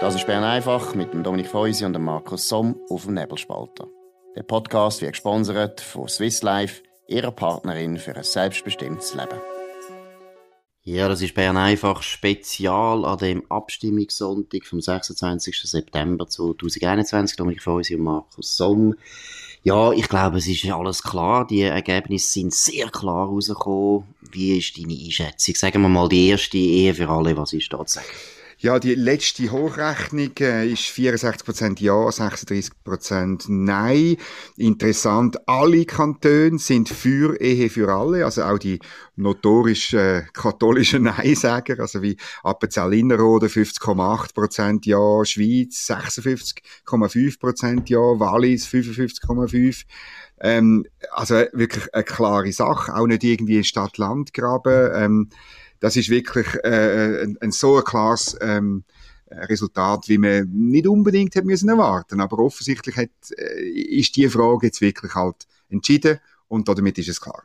Das ist Bern einfach mit dem Dominik Feusi und dem Markus Somm auf dem Nebelspalter. Der Podcast wird gesponsert von Swiss Life, ihrer Partnerin für ein selbstbestimmtes Leben. Ja, das ist Bern einfach Spezial an dem Abstimmungssonntag vom 26. September 2021. Dominik Feusi und Markus Somm. Ja, ich glaube, es ist alles klar. Die Ergebnisse sind sehr klar rausgekommen. Wie ist deine Einschätzung? Sagen wir mal die erste Ehe für alle. Was ist da zu sagen? Ja, die letzte Hochrechnung äh, ist 64% Ja, 36% Nein. Interessant, alle Kantone sind für Ehe für alle, also auch die notorisch äh, katholischen Nein-Säger, also wie Appenzell-Innerrhoden 50,8% Ja, Schweiz 56,5% Ja, Wallis 55,5%. Ähm, also wirklich eine klare Sache, auch nicht irgendwie Stadt-Land-Graben. Ähm, das ist wirklich äh, ein, ein so ein klares ähm, Resultat, wie man nicht unbedingt hätte müssen erwarten. Aber offensichtlich hat, äh, ist die Frage jetzt wirklich halt entschieden und damit ist es klar.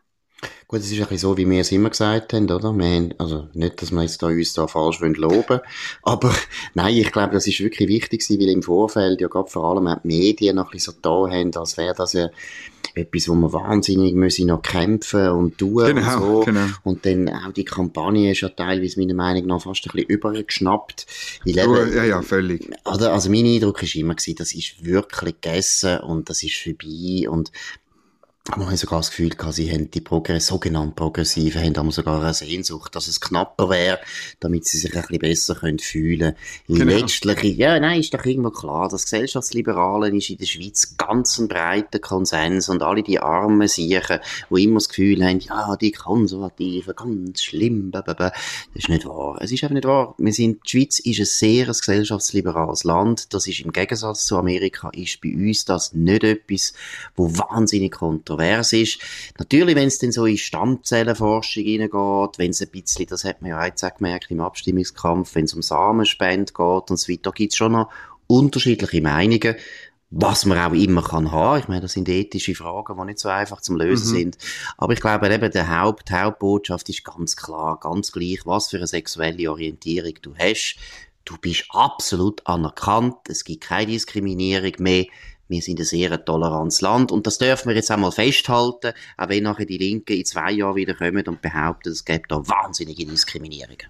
Gut, es ist ein bisschen so, wie wir es immer gesagt haben, oder? Wir haben, also nicht, dass wir jetzt da uns da falsch loben aber nein, ich glaube, das ist wirklich wichtig weil im Vorfeld ja gerade vor allem auch die Medien noch ein bisschen so da haben, als wäre das ja etwas, wo wir wahnsinnig müssen noch kämpfen und tun genau, und so. Genau. Und dann auch die Kampagne ist ja teilweise meiner Meinung nach fast ein bisschen übergeschnappt. Ich lebe, ja, ja, völlig. Also, also mein Eindruck ist immer gewesen, das ist wirklich gegessen und das ist vorbei und man hat sogar das Gefühl gehabt, sie haben die Progress, sogenannten Progressiven, haben aber sogar eine Sehnsucht, dass es knapper wäre, damit sie sich ein bisschen besser können fühlen können. Genau. Letztlich, ja, nein, ist doch irgendwo klar, das Gesellschaftsliberalen ist in der Schweiz ganz ein breiter Konsens und alle die armen Siechen, die immer das Gefühl haben, ja, die Konservativen, ganz schlimm, blablabla. das ist nicht wahr. Es ist einfach nicht wahr. Wir sind, die Schweiz ist ein sehr ein gesellschaftsliberales Land, das ist im Gegensatz zu Amerika, ist bei uns das nicht etwas, wo wahnsinnig kontrolliert kontrovers ist. Natürlich, wenn es dann so in Stammzellenforschung hineingeht, wenn es ein bisschen, das hat man ja jetzt auch gemerkt im Abstimmungskampf, wenn es um Samenspende geht und so weiter, da gibt es schon noch unterschiedliche Meinungen was man auch immer kann haben. Ich meine, das sind ethische Fragen, die nicht so einfach zum Lösen mhm. sind. Aber ich glaube eben, der Haupt, Hauptbotschaft ist ganz klar, ganz gleich, was für eine sexuelle Orientierung du hast. Du bist absolut anerkannt. Es gibt keine Diskriminierung mehr wir sind ein sehr tolerantes Land und das dürfen wir jetzt einmal festhalten, auch wenn nachher die Linken in zwei Jahren wieder kommen und behaupten, es gibt da wahnsinnige Diskriminierungen.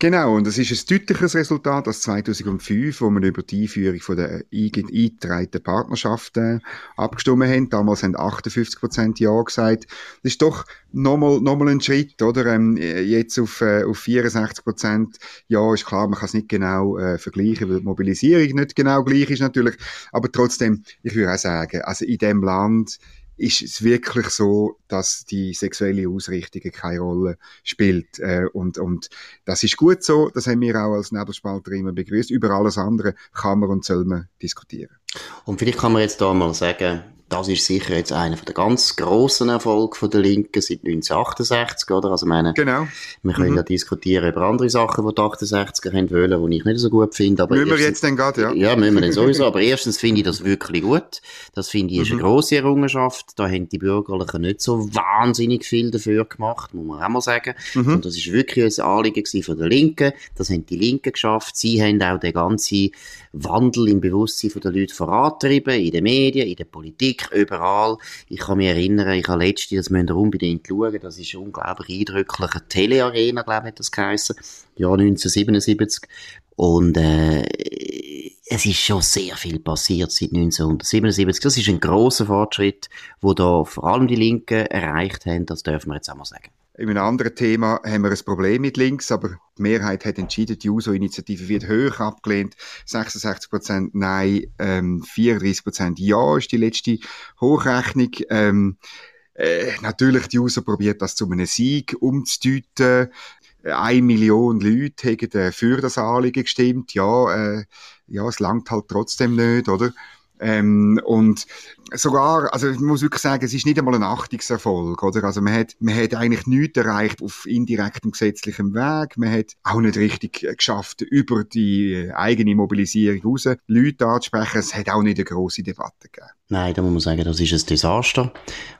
Genau, und das ist ein deutliches Resultat als 2005, wo wir über die Einführung von der eingetragenen Partnerschaft äh, abgestimmt haben. Damals haben 58 Prozent Ja gesagt. Das ist doch nochmal noch mal ein Schritt, oder? Ähm, jetzt auf, äh, auf 64 Prozent Ja ist klar, man kann es nicht genau äh, vergleichen, weil die Mobilisierung nicht genau gleich ist natürlich. Aber trotzdem, ich würde auch sagen, also in dem Land ist es wirklich so, dass die sexuelle Ausrichtung keine Rolle spielt. Äh, und, und das ist gut so, das haben wir auch als Nebelspalter immer begrüßt. Über alles andere kann man und soll man diskutieren. Und vielleicht kann man jetzt da mal sagen, das ist sicher jetzt einer der ganz grossen Erfolge von der Linken seit 1968, oder? Also meine, genau. wir können mhm. ja diskutieren über andere Sachen, die die 68er haben wollen, die ich nicht so gut finde. Aber müssen wir jetzt dann gerade, ja? Ja, müssen wir dann sowieso. aber erstens finde ich das wirklich gut. Das finde ich ist eine mhm. grosse Errungenschaft. Da haben die Bürgerlichen nicht so wahnsinnig viel dafür gemacht, muss man auch mal sagen. Mhm. Und das ist wirklich ein Anliegen von der Linken. Das haben die Linken geschafft. Sie haben auch den ganzen Wandel im Bewusstsein der Leute vorantrieben, in den Medien, in der Politik, überall. Ich kann mich erinnern, ich habe letztens, das müsst ihr unbedingt schauen, das ist unglaublich eindrücklich, eine Telearena, glaube ich, hat das geheissen, Jahr 1977. Und äh, es ist schon sehr viel passiert seit 1977. Das ist ein großer Fortschritt, wo da vor allem die Linken erreicht haben, das dürfen wir jetzt auch mal sagen. In einem anderen Thema haben wir ein Problem mit links, aber die Mehrheit hat entschieden, die USO-Initiative wird höher abgelehnt. 66% Nein, ähm, 34% Ja ist die letzte Hochrechnung. Ähm, äh, natürlich, die USO probiert das zu einem Sieg umzudeuten. Eine Million Leute haben äh, für das Anliegen gestimmt. Ja, äh, ja, es langt halt trotzdem nicht, oder? Ähm, und sogar, also ich muss wirklich sagen, es ist nicht einmal ein Achtungserfolg, oder? Also man hat, man hat eigentlich nichts erreicht auf indirektem gesetzlichem Weg. Man hat auch nicht richtig geschafft, über die eigene Mobilisierung raus Leute anzusprechen. Es hat auch nicht eine grosse Debatte gegeben. Nein, da muss man sagen, das ist ein Desaster.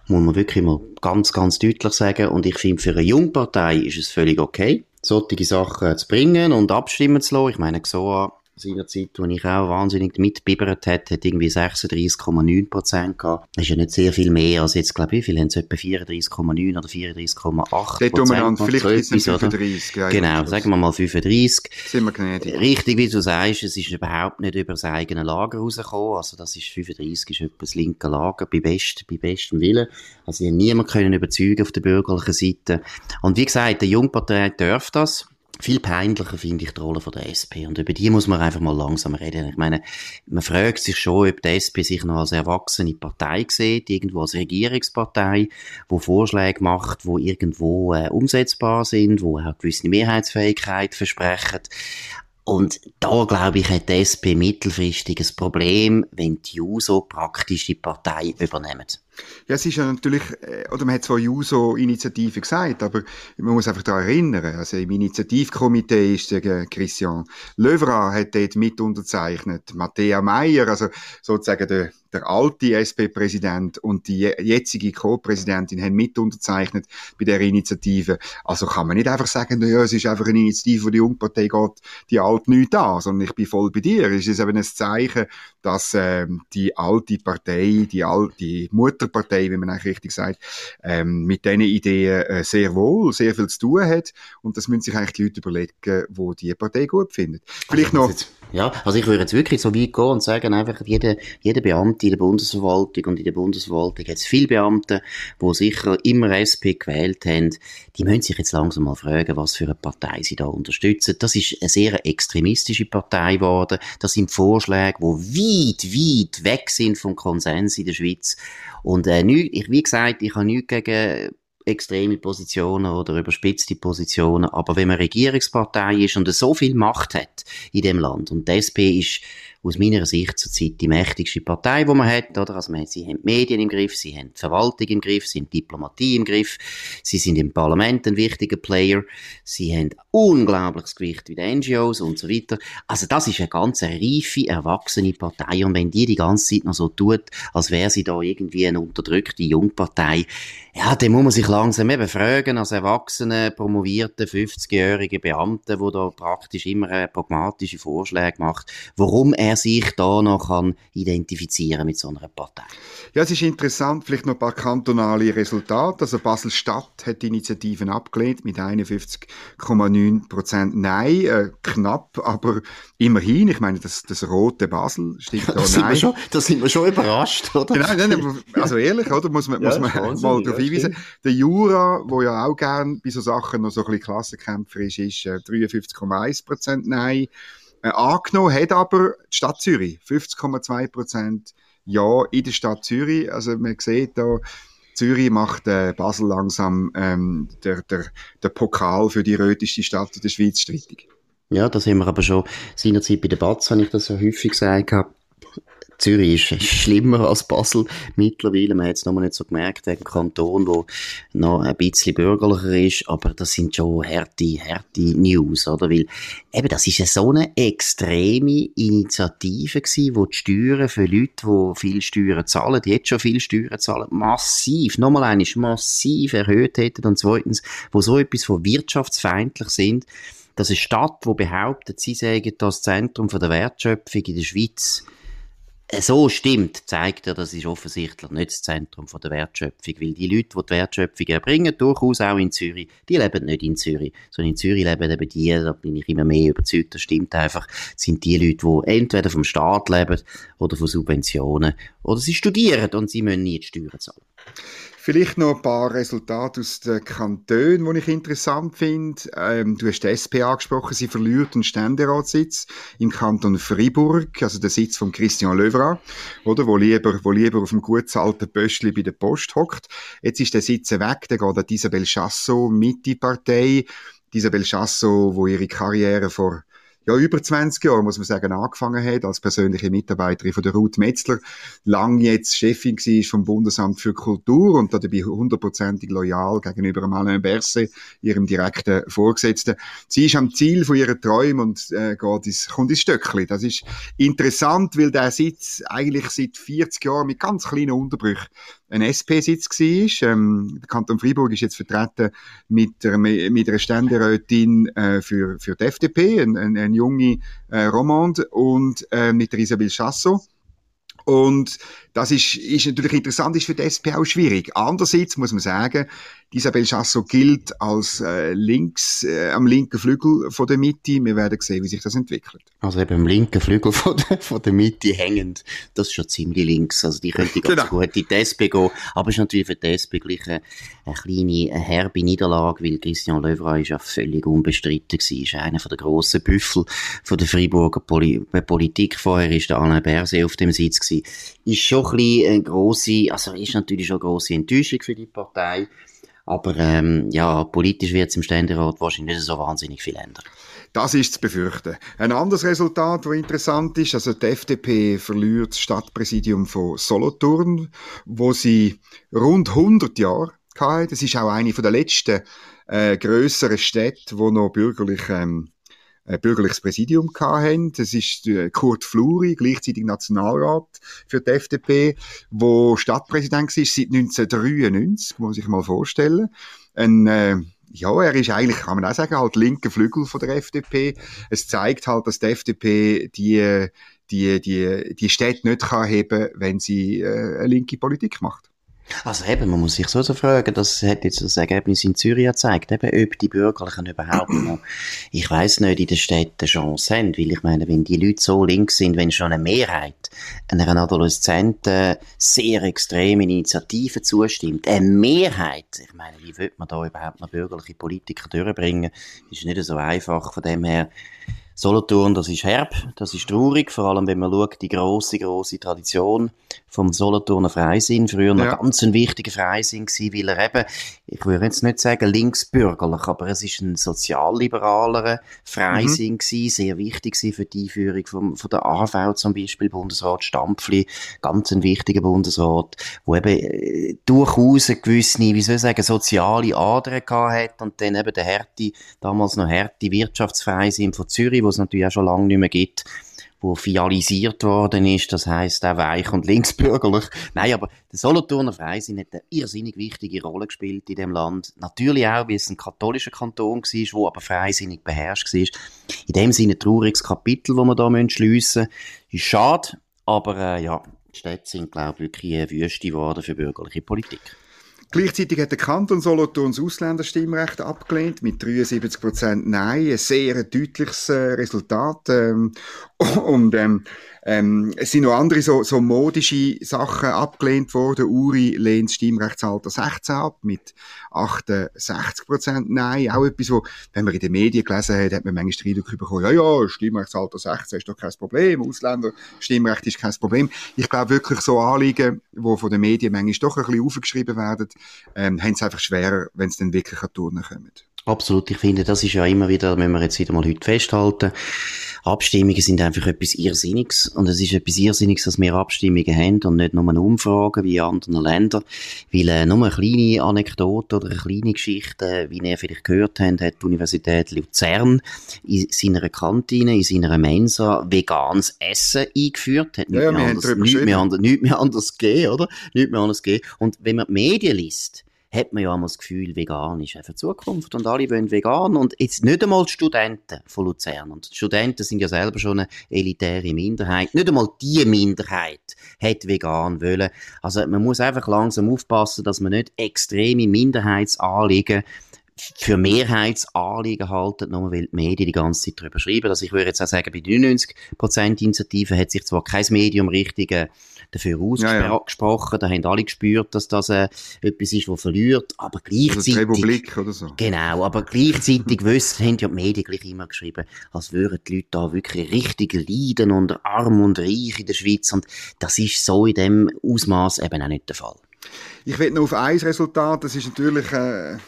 Muss man wirklich mal ganz, ganz deutlich sagen. Und ich finde, für eine Jungpartei ist es völlig okay, solche Sachen zu bringen und abstimmen zu lassen. Ich meine, so seinerzeit, wo ich auch wahnsinnig mitbibbert hat, hat irgendwie 36,9 Prozent gehabt. Das ist ja nicht sehr viel mehr als jetzt, glaube ich, wie viel haben sie etwa 34,9 oder 34,8 Prozent. vielleicht ist es 35. Ja, genau, sagen wir mal 35. Sind wir gnädig. Richtig, wie du sagst, es ist überhaupt nicht über das eigene Lager rausgekommen. Also das ist 35, ist etwa das linke Lager, bei, best, bei bestem Willen. Also sie haben niemand können überzeugen auf der bürgerlichen Seite. Und wie gesagt, der Jungpartei darf das. Viel peinlicher finde ich die Rolle von der SP. Und über die muss man einfach mal langsam reden. Ich meine, man fragt sich schon, ob die SP sich noch als erwachsene Partei sieht, irgendwo als Regierungspartei, wo Vorschläge macht, wo irgendwo äh, umsetzbar sind, wo auch gewisse Mehrheitsfähigkeit versprechen. Und da, glaube ich, hat die SP mittelfristig ein Problem, wenn die JUSO praktisch die Partei übernehmen. Ja, es ist ja natürlich, äh, oder man hat zwar JUSO-Initiative gesagt, aber man muss einfach daran erinnern, also im Initiativkomitee ist der Christian Löwra hat dort mit unterzeichnet, Matthäa Meyer, also sozusagen der der alte SP-Präsident und die jetzige Co-Präsidentin haben mit unterzeichnet bei der Initiative. Also kann man nicht einfach sagen, ja, es ist einfach eine Initiative, die Jungpartei geht, die alte nicht an, sondern ich bin voll bei dir. Es ist eben ein Zeichen, dass ähm, die alte Partei, die, Al die Mutterpartei, wie man eigentlich richtig sagt, ähm, mit diesen Ideen äh, sehr wohl, sehr viel zu tun hat und das müssen sich eigentlich die Leute überlegen, wo die Partei gut findet. Vielleicht also, noch... Ja, also ich würde jetzt wirklich so weit gehen und sagen, einfach jeder, jeder Beamte in der Bundesverwaltung und in der Bundesverwaltung hat es viele Beamte, die sicher immer SP gewählt haben, die müssen sich jetzt langsam mal fragen, was für eine Partei sie da unterstützen. Das ist eine sehr extremistische Partei geworden. Das sind Vorschläge, die weit, weit weg sind vom Konsens in der Schweiz. Und äh, nicht, wie gesagt, ich habe nichts gegen extreme Positionen oder überspitzte Positionen. Aber wenn man Regierungspartei ist und so viel Macht hat in dem Land und die SP ist aus meiner Sicht zurzeit die mächtigste Partei, die man hat, oder? Also, man, sie haben die Medien im Griff, sie haben die Verwaltung im Griff, sie haben die Diplomatie im Griff, sie sind im Parlament ein wichtiger Player, sie haben unglaubliches Gewicht wie die NGOs und so weiter. Also, das ist eine ganz reife, erwachsene Partei und wenn die die ganze Zeit noch so tut, als wäre sie da irgendwie eine unterdrückte Jungpartei, ja, dann muss man sich langsam eben fragen, als erwachsene, promovierte, 50-jährige Beamte, wo da praktisch immer pragmatische Vorschläge macht, warum er sich da noch kann identifizieren mit so einer Partei. Ja, es ist interessant, vielleicht noch ein paar kantonale Resultate. Also Basel-Stadt hat die Initiativen abgelehnt mit 51,9 Prozent Nein, äh, knapp, aber immerhin. Ich meine, das, das rote Basel steht da das Nein. Schon, da sind wir schon überrascht, oder? Genau, nein, also ehrlich, oder? Muss man, ja, muss man mal darauf ja, hinweisen. Der Jura, wo ja auch gern bei so Sachen noch so ein bisschen klassenkämpferisch ist, äh, 53,1 Prozent Nein. Äh, angenommen hat aber die Stadt Zürich 50,2 Prozent Ja in der Stadt Zürich. Also man sieht da, Zürich macht äh, Basel langsam ähm, der, der, der Pokal für die röteste Stadt in der Schweiz strittig. Ja, das haben wir aber schon seinerzeit bei der Batz, habe ich das so häufig gesagt. Zürich ist schlimmer als Basel mittlerweile. Man hat es noch nicht so gemerkt, wegen Kanton, wo noch ein bisschen bürgerlicher ist. Aber das sind schon harte, harte News, oder? Weil eben, das ist so eine extreme Initiative gewesen, wo die Steuern für Leute, die viel Steuern zahlen, die jetzt schon viel Steuern zahlen, massiv, nochmal einmal massiv erhöht hätten. Und zweitens, wo so etwas von wirtschaftsfeindlich sind, dass eine Stadt, die behauptet, sie sagen das Zentrum der Wertschöpfung in der Schweiz, so stimmt, zeigt er, das ist offensichtlich nicht das Zentrum der Wertschöpfung, weil die Leute, die die Wertschöpfung erbringen, durchaus auch in Zürich, die leben nicht in Zürich, sondern in Zürich leben eben die, da bin ich immer mehr überzeugt, das stimmt einfach, sind die Leute, die entweder vom Staat leben oder von Subventionen oder sie studieren und sie müssen nie die Steuern zahlen. Vielleicht noch ein paar Resultate aus den Kantonen, die ich interessant finde. Ähm, du hast die SP angesprochen, sie verliert einen Ständeratssitz im Kanton Fribourg, also der Sitz von Christian Löwra, oder, wo lieber, wo lieber auf dem gut alten Pöstli bei der Post hockt. Jetzt ist der Sitz weg, der geht an Isabel Chassot mit die Partei. Isabel Chassot, wo ihre Karriere vor ja, über 20 Jahre, muss man sagen, angefangen hat, als persönliche Mitarbeiterin von der Ruth Metzler, lang jetzt Chefin war vom Bundesamt für Kultur und dabei hundertprozentig loyal gegenüber Alain Berset, ihrem direkten Vorgesetzten. Sie ist am Ziel von ihren Träumen und äh, geht ins, kommt ins Stöckli. Das ist interessant, weil der Sitz eigentlich seit 40 Jahren mit ganz kleinen Unterbrüchen ein SP-Sitz war. Ähm, der Kanton Freiburg ist jetzt vertreten mit, einer, mit einer Ständerätin äh, für, für die FDP, eine ein, ein junge äh, Romande, und äh, mit der Isabelle Chassot. Und das ist, ist natürlich interessant, ist für die SP auch schwierig. Andererseits muss man sagen, Isabel Chassot gilt als äh, links, äh, am linken Flügel von der Mitte. Wir werden sehen, wie sich das entwickelt. Also eben am linken Flügel von der, von der Mitte hängend, das ist schon ziemlich links. Also die könnte ganz genau. gut in die SP gehen. Aber es ist natürlich für die SP gleich eine, eine kleine, eine herbe Niederlage, weil Christian Löwra ist ja völlig unbestritten gewesen. Ist einer von der grossen Büffel von der Freiburger Poli Politik. Vorher ist der Alain Berset auf dem Sitz gewesen. Ist schon ein bisschen eine grosse, also ist natürlich schon eine grosse Enttäuschung für die Partei. Aber ähm, ja, politisch wird es im Ständerat wahrscheinlich nicht so wahnsinnig viel ändern. Das ist zu befürchten. Ein anderes Resultat, das interessant ist, also die FDP verliert das Stadtpräsidium von Solothurn, wo sie rund 100 Jahre hatte. Das ist auch eine der letzten äh, grösseren Städte, wo noch bürgerlich ähm, ein bürgerliches Präsidium hatten. Das ist äh, Kurt Fluri, gleichzeitig Nationalrat für die FDP, wo Stadtpräsident ist seit 1993, muss ich mal vorstellen. Ein, äh, ja, er ist eigentlich, kann man auch sagen, halt linker Flügel von der FDP. Es zeigt halt, dass die FDP die, die, die, die Städte nicht kann heben, wenn sie äh, eine linke Politik macht. Also eben, man muss sich so, so fragen, das hat jetzt das Ergebnis in Zürich gezeigt, eben, ob die Bürgerlichen überhaupt noch, ich weiß nicht, in den Städten Chance haben, weil ich meine, wenn die Leute so links sind, wenn schon eine Mehrheit einer Adoleszenten sehr extremen Initiativen zustimmt, eine Mehrheit, ich meine, wie wird man da überhaupt noch bürgerliche Politiker durchbringen, ist nicht so einfach, von dem her, Solothurn, das ist herb, das ist traurig, vor allem wenn man schaut, die große, große Tradition vom Solothurner Freisinn, früher noch ja. ganz ein wichtiger Freisinn gewesen, weil er eben, ich würde jetzt nicht sagen linksbürgerlich, aber es ist ein sozialliberaler Freisinn mhm. gewesen, sehr wichtig gewesen für die Einführung vom, von der AV zum Beispiel, Bundesrat Stampfli, ganz ein wichtiger Bundesrat, wo eben äh, durchaus eine gewisse, wie soll ich sagen, soziale gehabt hat und dann eben der Härte, damals noch Härte Wirtschaftsfreisinn von Zürich, wo es natürlich auch schon lange nicht mehr gibt, wo fialisiert worden ist, das heißt auch weich und linksbürgerlich. Nein, aber der Solothurner Freisinn hat eine irrsinnig wichtige Rolle gespielt in dem Land. Natürlich auch, weil es ein katholischer Kanton war, wo aber freisinnig beherrscht war. In dem Sinne ein trauriges Kapitel, das wir da schliessen müssen. Ist schade, aber äh, ja, die Städte sind, glaube ich, wirklich eine Wüste geworden für bürgerliche Politik. Gleichzeitig hat der Kanton Solothurn das Ausländerstimmrecht abgelehnt mit 73 Prozent Nein, ein sehr deutliches äh, Resultat. Ähm, und ähm, ähm, es sind noch andere so, so modische Sachen abgelehnt worden. Uri lehnt das Stimmrechtsalter 16 ab mit 68 Prozent Nein. Auch etwas, wo, wenn man in den Medien gelesen hat, hat man manchmal den Eindruck bekommen, ja, ja, Stimmrechtsalter 16 ist doch kein Problem, Ausländer, Stimmrecht ist kein Problem. Ich glaube wirklich so Anliegen, die von den Medien manchmal doch ein bisschen aufgeschrieben werden, ähm, haben es einfach schwerer, wenn es dann wirklich an Turnen kommen. Absolut, ich finde, das ist ja immer wieder, wenn wir jetzt wieder mal heute festhalten, Abstimmungen sind einfach etwas Irrsinniges. Und es ist etwas Irrsinniges, dass wir Abstimmungen haben und nicht nur eine Umfrage wie in anderen Ländern, weil äh, nur eine kleine Anekdote oder eine kleine Geschichte, wie ihr vielleicht gehört habt, hat die Universität Luzern in seiner Kantine, in seiner Mensa veganes Essen eingeführt, hat ja, nicht, mehr anders, nicht, mehr anders, nicht mehr anders gegeben, oder? Nicht mehr anders gegeben. Und wenn man die Medien liest, hat man ja immer das Gefühl, vegan ist einfach Zukunft und alle wollen vegan und jetzt nicht einmal die Studenten von Luzern und die Studenten sind ja selber schon eine elitäre Minderheit, nicht einmal die Minderheit hat vegan wollen. Also man muss einfach langsam aufpassen, dass man nicht extreme Minderheitsanliegen für Mehrheitsanliegen halten, nur weil die Medien die ganze Zeit darüber schreiben. Also ich würde jetzt auch sagen, bei 99% Initiativen hat sich zwar kein Medium richtig äh, dafür ausgesprochen, ja, ja. da haben alle gespürt, dass das äh, etwas ist, das verliert, aber gleichzeitig... Republik oder so. Genau, aber gleichzeitig wissen, haben ja die Medien gleich immer geschrieben, als würden die Leute da wirklich richtig leiden unter arm und reich in der Schweiz und das ist so in dem Ausmaß eben auch nicht der Fall. Ich will noch auf ein Resultat, das ist natürlich äh,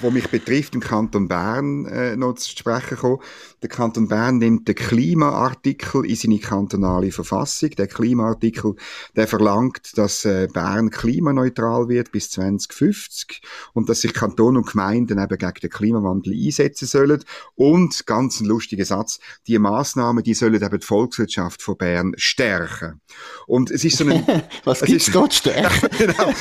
wo mich betrifft, im Kanton Bern äh, noch zu sprechen kommen. Der Kanton Bern nimmt den Klimaartikel in seine kantonale Verfassung. Der Klimaartikel, der verlangt, dass äh, Bern klimaneutral wird bis 2050 und dass sich Kanton und Gemeinden eben gegen den Klimawandel einsetzen sollen. Und, ganz ein lustiger Satz, die Maßnahmen, die sollen eben die Volkswirtschaft von Bern stärken. Und es ist so ein... Was gibt's dort stärken? genau.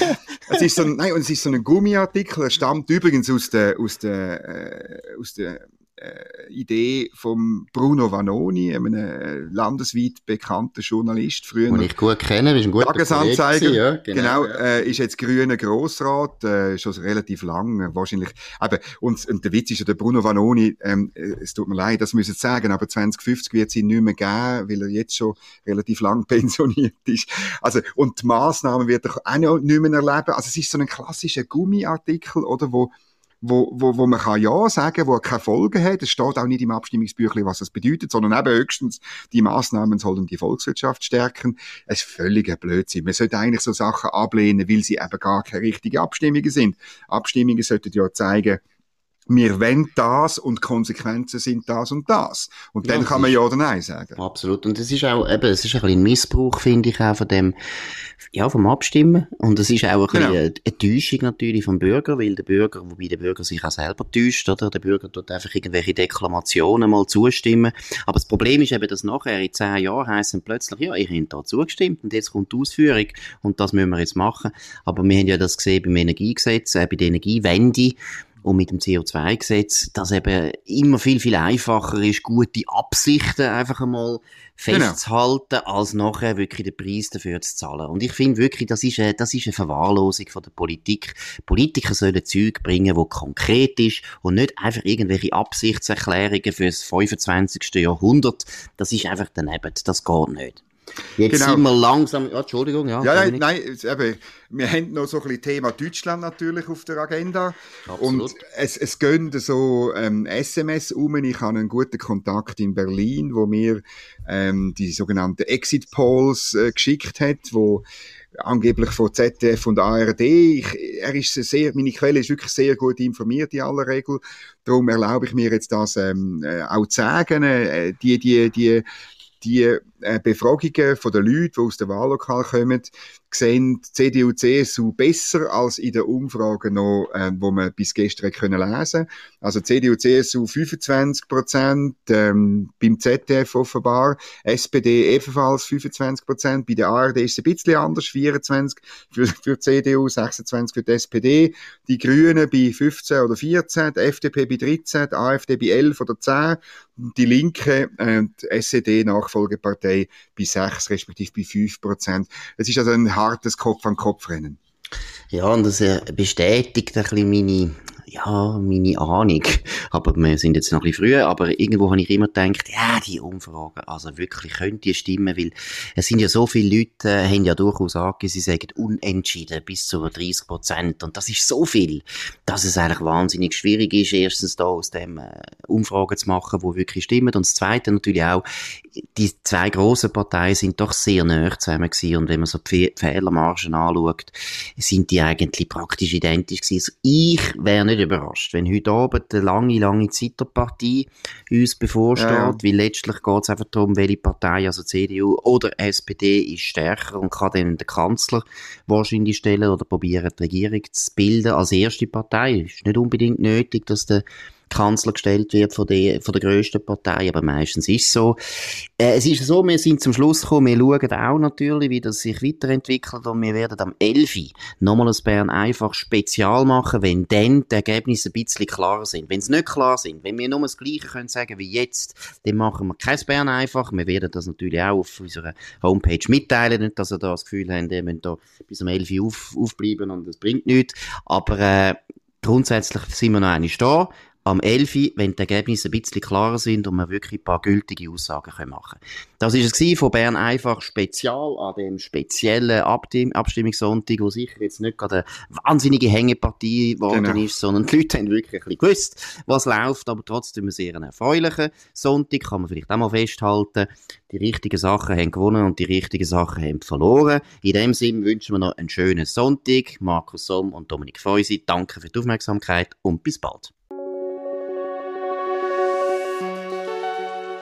Es ist so ein, nein, und es ist so ein Gummiartikel, er stammt übrigens aus der, aus der, äh, aus der äh, Idee von Bruno Vanoni, einem äh, landesweit bekannten Journalist, früher. Den ich gut kenne, ist ein guter Tagesanzeiger. Ja, genau, genau. Äh, ist jetzt grüner Grossrat, äh, schon relativ lang, äh, wahrscheinlich. Aber, und, und der Witz ist ja, der Bruno Vanoni, ähm, äh, es tut mir leid, das müssen ich sagen, aber 2050 wird es ihn nicht mehr geben, weil er jetzt schon relativ lang pensioniert ist. Also, und die Massnahmen wird er auch nicht mehr erleben. Also, es ist so ein klassischer Gummiartikel, oder, wo, wo, wo, wo man kann ja sagen, wo keine Folgen hat. Es steht auch nicht im Abstimmungsbüchlein, was das bedeutet, sondern eben höchstens, die Maßnahmen sollen die Volkswirtschaft stärken. Es ist völliger Blödsinn. Man sollte eigentlich so Sachen ablehnen, weil sie eben gar keine richtigen Abstimmungen sind. Abstimmungen sollten ja zeigen, wir wollen das und Konsequenzen sind das und das. Und ja, dann kann man ja oder nein sagen. Absolut. Und es ist auch, eben, es ist ein bisschen ein Missbrauch, finde ich, auch von dem, ja, vom Abstimmen. Und es ist auch ein genau. bisschen eine Täuschung natürlich vom Bürger, weil der Bürger, wobei der Bürger sich auch selber täuscht, oder? Der Bürger tut einfach irgendwelche Deklamationen mal zustimmen. Aber das Problem ist eben, dass nachher in zehn Jahren heißen plötzlich, ja, ich habe da zugestimmt und jetzt kommt die Ausführung und das müssen wir jetzt machen. Aber wir haben ja das gesehen beim Energiegesetz, äh, bei der Energiewende, und mit dem CO2-Gesetz, das eben immer viel, viel einfacher ist, gute Absichten einfach einmal festzuhalten, genau. als nachher wirklich den Preis dafür zu zahlen. Und ich finde wirklich, das ist, eine, das ist eine Verwahrlosung von der Politik. Politiker sollen Zeug bringen, wo konkret ist und nicht einfach irgendwelche Absichtserklärungen fürs 25. Jahrhundert. Das ist einfach daneben. Das geht nicht. Jetzt genau. sind wir langsam, ja, Entschuldigung, ja. Ja, nein, nein eben, wir haben noch so ein bisschen Thema Deutschland natürlich auf der Agenda. Absolut. Und es, es gehen so ähm, SMS um. Ich habe einen guten Kontakt in Berlin, wo mir ähm, die sogenannten Exit Polls äh, geschickt hat, wo angeblich von ZDF und ARD. Ich, er ist sehr, meine Quelle ist wirklich sehr gut informiert in aller Regel. Darum erlaube ich mir jetzt das ähm, äh, auch zu sagen. Äh, die, die, die die äh, Befragungen von den Leuten, die aus dem Wahllokal kommen, sehen CDU, CSU besser als in den Umfragen noch, äh, wo man bis gestern können lesen Also CDU, CSU 25 Prozent, ähm, beim ZDF offenbar, SPD ebenfalls 25 Prozent, bei der ARD ist es ein bisschen anders, 24 für, für CDU, 26 für die SPD, die Grünen bei 15 oder 14, die FDP bei 13, die AfD bei 11 oder 10, die Linke, äh, die SED-Nachfolgepartei bei 6 respektive bei 5 Prozent. Es ist also ein hartes Kopf-an-Kopf-Rennen. Ja, und das äh, bestätigt ein bisschen meine ja, meine Ahnung. Aber wir sind jetzt noch ein bisschen früh, aber irgendwo habe ich immer gedacht, ja, die Umfragen, also wirklich, könnte die stimmen, weil es sind ja so viele Leute, äh, haben ja durchaus angegeben, sie sagen unentschieden bis zu 30 Prozent. Und das ist so viel, dass es eigentlich wahnsinnig schwierig ist, erstens da aus dem äh, Umfragen zu machen, wo wirklich stimmen. Und das Zweite natürlich auch, die zwei grossen Parteien sind doch sehr nah zusammen gewesen. Und wenn man so die Fehlermargen anschaut, sind die eigentlich praktisch identisch gewesen. Also ich wäre nicht überrascht, wenn heute Abend eine lange, lange Zeitpartie uns bevorsteht, ja. weil letztlich geht es einfach darum, welche Partei, also CDU oder SPD, ist stärker und kann dann den Kanzler wahrscheinlich stellen oder probieren, die Regierung zu bilden als erste Partei. Es ist nicht unbedingt nötig, dass der Kanzler gestellt wird von der, von der grössten Partei, aber meistens ist es so. Äh, es ist so, wir sind zum Schluss gekommen, wir schauen auch natürlich, wie das sich weiterentwickelt und wir werden am 11. nochmal ein Bern einfach spezial machen, wenn dann die Ergebnisse ein bisschen klarer sind. Wenn sie nicht klar sind, wenn wir nur das Gleiche können sagen wie jetzt, dann machen wir kein Bern einfach. Wir werden das natürlich auch auf unserer Homepage mitteilen, nicht, dass ihr da das Gefühl habt, ihr müsst da bis am 11. auf, aufbleiben und das bringt nichts. Aber äh, grundsätzlich sind wir noch einmal da. Am 11. wenn die Ergebnisse ein bisschen klarer sind und wir wirklich ein paar gültige Aussagen machen können. Das war es von Bern einfach spezial an dem speziellen Abtim Abstimmungssonntag, wo sicher jetzt nicht gerade eine wahnsinnige Hängepartie geworden genau. ist, sondern die Leute haben wirklich ein bisschen gewusst, was läuft, aber trotzdem ein sehr erfreulicher Sonntag, kann man vielleicht auch mal festhalten. Die richtigen Sachen haben gewonnen und die richtigen Sachen haben verloren. In dem Sinne wünschen wir noch einen schönen Sonntag. Markus Somm und Dominik Feusi, danke für die Aufmerksamkeit und bis bald.